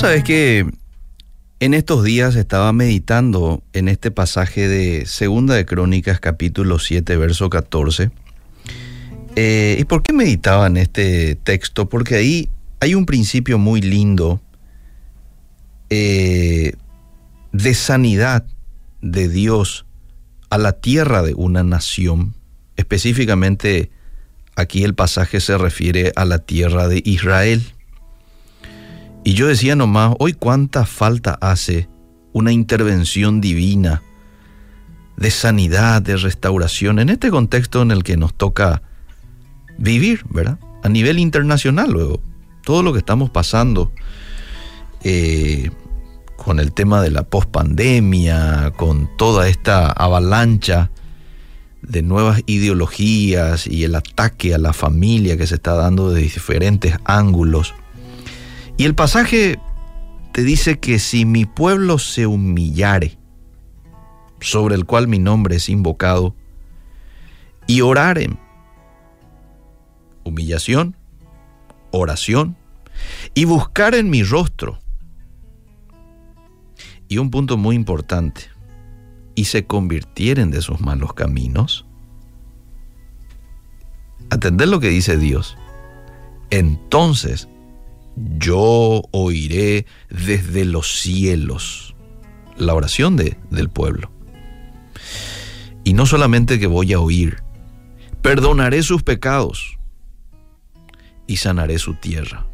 Vos sabés que en estos días estaba meditando en este pasaje de Segunda de Crónicas, capítulo 7, verso 14. Eh, ¿Y por qué meditaba en este texto? Porque ahí hay un principio muy lindo eh, de sanidad de Dios a la tierra de una nación. Específicamente aquí el pasaje se refiere a la tierra de Israel. Y yo decía nomás, hoy cuánta falta hace una intervención divina de sanidad, de restauración, en este contexto en el que nos toca vivir, ¿verdad? A nivel internacional, luego, todo lo que estamos pasando eh, con el tema de la pospandemia, con toda esta avalancha de nuevas ideologías y el ataque a la familia que se está dando de diferentes ángulos. Y el pasaje te dice que si mi pueblo se humillare, sobre el cual mi nombre es invocado, y oraren, humillación, oración, y buscar en mi rostro. Y un punto muy importante, y se convirtieren de sus malos caminos. Atender lo que dice Dios. Entonces yo oiré desde los cielos. La oración de, del pueblo. Y no solamente que voy a oír, perdonaré sus pecados y sanaré su tierra.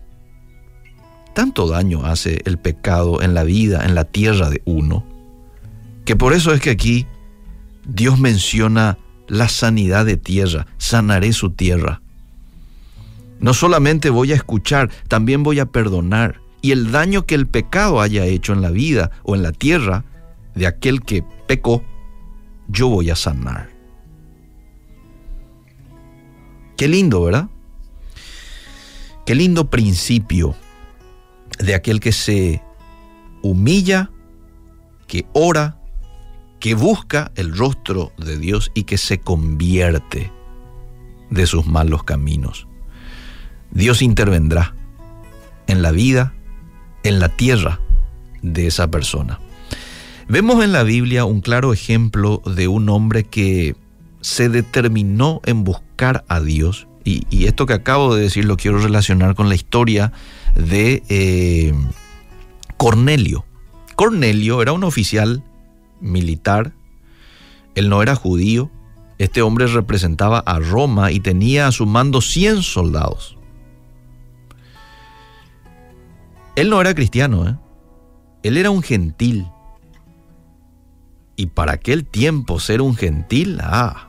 Tanto daño hace el pecado en la vida, en la tierra de uno, que por eso es que aquí Dios menciona la sanidad de tierra, sanaré su tierra. No solamente voy a escuchar, también voy a perdonar. Y el daño que el pecado haya hecho en la vida o en la tierra de aquel que pecó, yo voy a sanar. Qué lindo, ¿verdad? Qué lindo principio de aquel que se humilla, que ora, que busca el rostro de Dios y que se convierte de sus malos caminos. Dios intervendrá en la vida, en la tierra de esa persona. Vemos en la Biblia un claro ejemplo de un hombre que se determinó en buscar a Dios. Y, esto que acabo de decir lo quiero relacionar con la historia de eh, Cornelio. Cornelio era un oficial militar, él no era judío, este hombre representaba a Roma y tenía a su mando 100 soldados. Él no era cristiano, ¿eh? él era un gentil. Y para aquel tiempo ser un gentil, ah,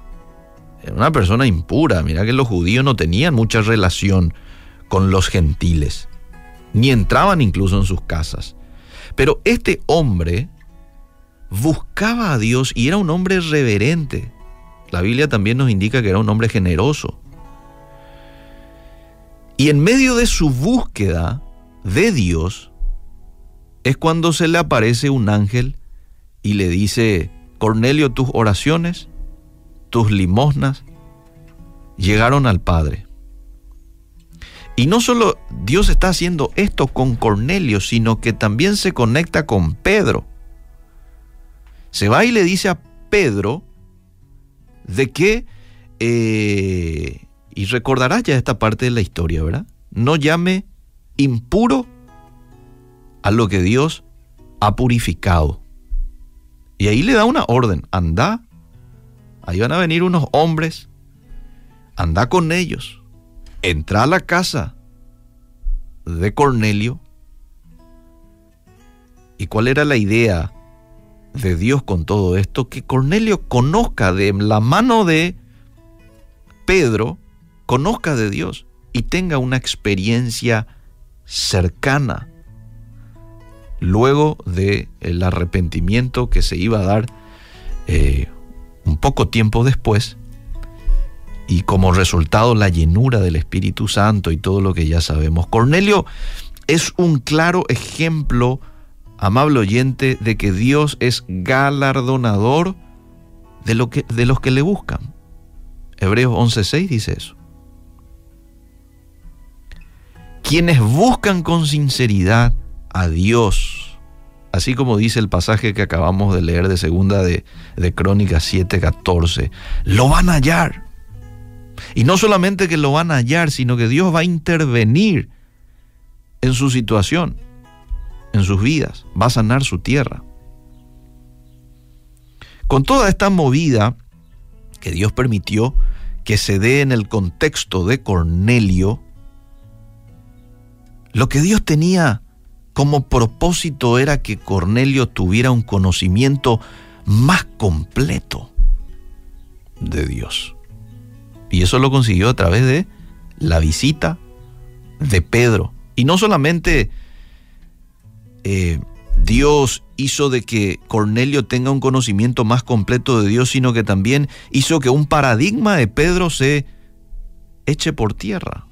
era una persona impura. Mira que los judíos no tenían mucha relación con los gentiles, ni entraban incluso en sus casas. Pero este hombre buscaba a Dios y era un hombre reverente. La Biblia también nos indica que era un hombre generoso. Y en medio de su búsqueda, de Dios es cuando se le aparece un ángel y le dice, Cornelio, tus oraciones, tus limosnas, llegaron al Padre. Y no solo Dios está haciendo esto con Cornelio, sino que también se conecta con Pedro. Se va y le dice a Pedro de que, eh, y recordarás ya esta parte de la historia, ¿verdad? No llame impuro a lo que Dios ha purificado. Y ahí le da una orden, anda, ahí van a venir unos hombres, anda con ellos, entra a la casa de Cornelio. ¿Y cuál era la idea de Dios con todo esto? Que Cornelio conozca de la mano de Pedro, conozca de Dios y tenga una experiencia cercana luego del el arrepentimiento que se iba a dar eh, un poco tiempo después y como resultado la llenura del Espíritu Santo y todo lo que ya sabemos. Cornelio es un claro ejemplo, amable oyente, de que Dios es galardonador de, lo que, de los que le buscan. Hebreos 11:6 dice eso. Quienes buscan con sinceridad a Dios, así como dice el pasaje que acabamos de leer de segunda de, de Crónicas 7:14, lo van a hallar. Y no solamente que lo van a hallar, sino que Dios va a intervenir en su situación, en sus vidas, va a sanar su tierra. Con toda esta movida que Dios permitió que se dé en el contexto de Cornelio, lo que Dios tenía como propósito era que Cornelio tuviera un conocimiento más completo de Dios. Y eso lo consiguió a través de la visita de Pedro. Y no solamente eh, Dios hizo de que Cornelio tenga un conocimiento más completo de Dios, sino que también hizo que un paradigma de Pedro se eche por tierra.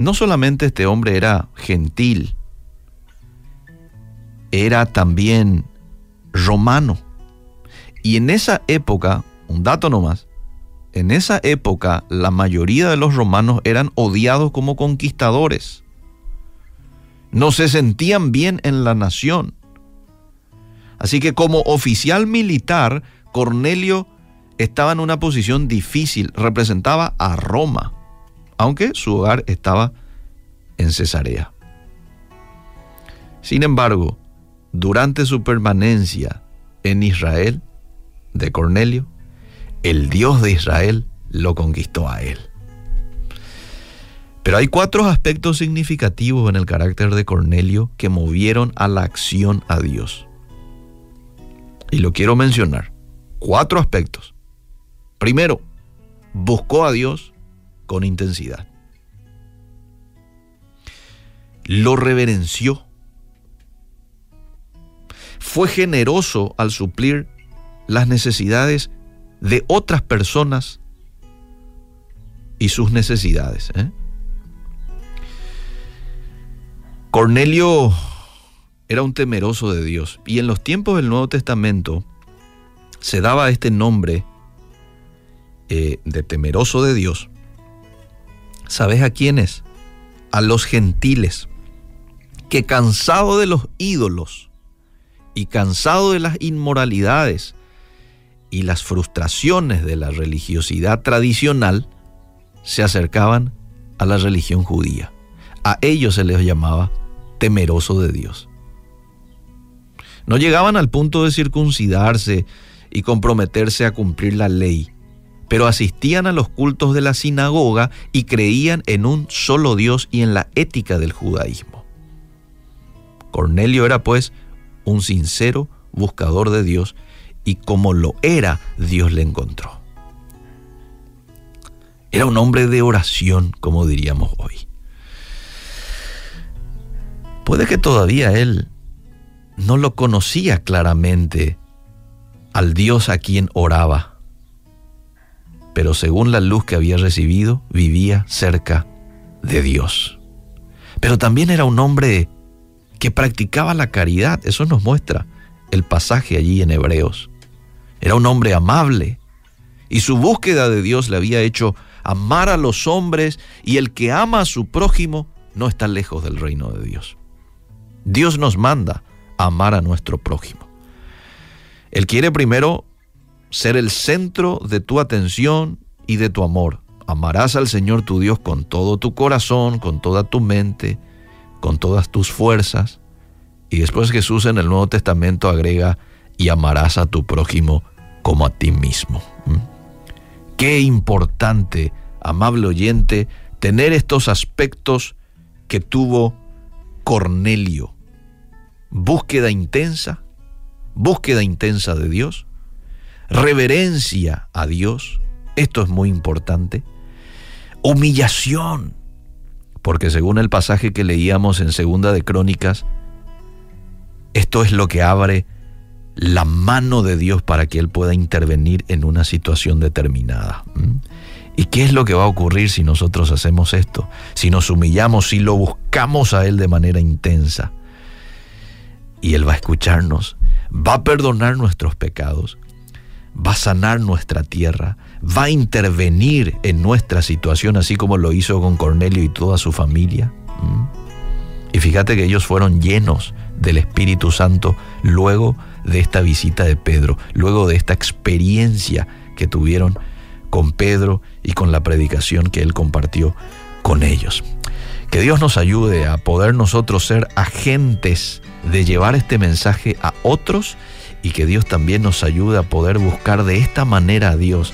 No solamente este hombre era gentil, era también romano. Y en esa época, un dato nomás, en esa época la mayoría de los romanos eran odiados como conquistadores no se sentían bien en la nación. Así que como oficial militar, Cornelio estaba en una posición difícil, representaba a Roma, aunque su hogar estaba en Cesarea. Sin embargo, durante su permanencia en Israel, de Cornelio, el Dios de Israel lo conquistó a él. Pero hay cuatro aspectos significativos en el carácter de Cornelio que movieron a la acción a Dios. Y lo quiero mencionar. Cuatro aspectos. Primero, buscó a Dios con intensidad. Lo reverenció. Fue generoso al suplir las necesidades de otras personas y sus necesidades. ¿eh? Cornelio era un temeroso de Dios y en los tiempos del Nuevo Testamento se daba este nombre eh, de temeroso de Dios. ¿Sabes a quiénes? A los gentiles, que cansado de los ídolos y cansado de las inmoralidades y las frustraciones de la religiosidad tradicional, se acercaban a la religión judía. A ellos se les llamaba temeroso de Dios. No llegaban al punto de circuncidarse y comprometerse a cumplir la ley, pero asistían a los cultos de la sinagoga y creían en un solo Dios y en la ética del judaísmo. Cornelio era pues un sincero buscador de Dios y como lo era, Dios le encontró. Era un hombre de oración, como diríamos hoy. Puede que todavía él no lo conocía claramente al Dios a quien oraba, pero según la luz que había recibido, vivía cerca de Dios. Pero también era un hombre que practicaba la caridad, eso nos muestra el pasaje allí en Hebreos. Era un hombre amable y su búsqueda de Dios le había hecho amar a los hombres y el que ama a su prójimo no está lejos del reino de Dios. Dios nos manda a amar a nuestro prójimo. Él quiere primero ser el centro de tu atención y de tu amor. Amarás al Señor tu Dios con todo tu corazón, con toda tu mente, con todas tus fuerzas. Y después Jesús en el Nuevo Testamento agrega, y amarás a tu prójimo como a ti mismo. ¿Mm? Qué importante, amable oyente, tener estos aspectos que tuvo Cornelio. Búsqueda intensa, búsqueda intensa de Dios, reverencia a Dios, esto es muy importante, humillación, porque según el pasaje que leíamos en Segunda de Crónicas, esto es lo que abre la mano de Dios para que Él pueda intervenir en una situación determinada. ¿Y qué es lo que va a ocurrir si nosotros hacemos esto? Si nos humillamos, si lo buscamos a Él de manera intensa. Y Él va a escucharnos, va a perdonar nuestros pecados, va a sanar nuestra tierra, va a intervenir en nuestra situación, así como lo hizo con Cornelio y toda su familia. Y fíjate que ellos fueron llenos del Espíritu Santo luego de esta visita de Pedro, luego de esta experiencia que tuvieron con Pedro y con la predicación que él compartió con ellos. Que Dios nos ayude a poder nosotros ser agentes de llevar este mensaje a otros y que Dios también nos ayude a poder buscar de esta manera a Dios,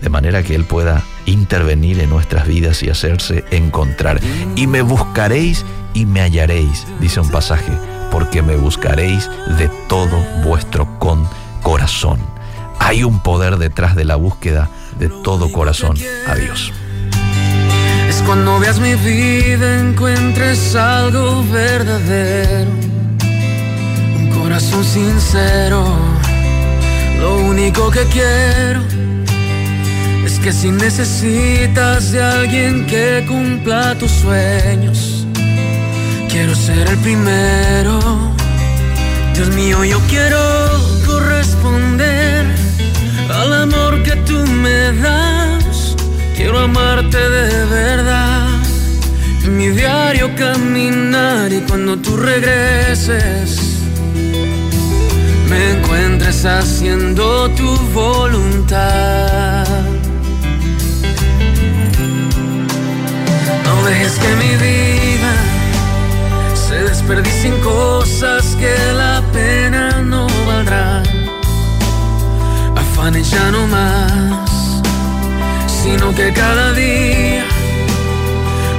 de manera que Él pueda intervenir en nuestras vidas y hacerse encontrar. Y me buscaréis y me hallaréis, dice un pasaje, porque me buscaréis de todo vuestro con corazón. Hay un poder detrás de la búsqueda de todo corazón a Dios. Es cuando veas mi vida, encuentres algo verdadero corazón sincero. Lo único que quiero es que si necesitas de alguien que cumpla tus sueños, quiero ser el primero. Dios mío, yo quiero corresponder al amor que tú me das. Quiero amarte de verdad. En mi diario caminar y cuando tú regreses me encuentres haciendo tu voluntad. No dejes que mi vida se desperdicie en cosas que la pena no valdrá. Afanes ya no más, sino que cada día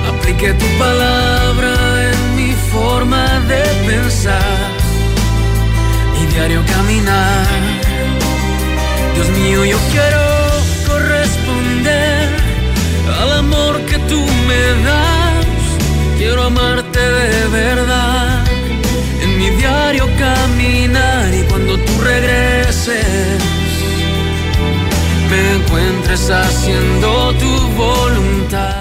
aplique tu palabra en mi forma de pensar diario caminar. Dios mío, yo quiero corresponder al amor que tú me das. Quiero amarte de verdad. En mi diario caminar y cuando tú regreses, me encuentres haciendo tu voluntad.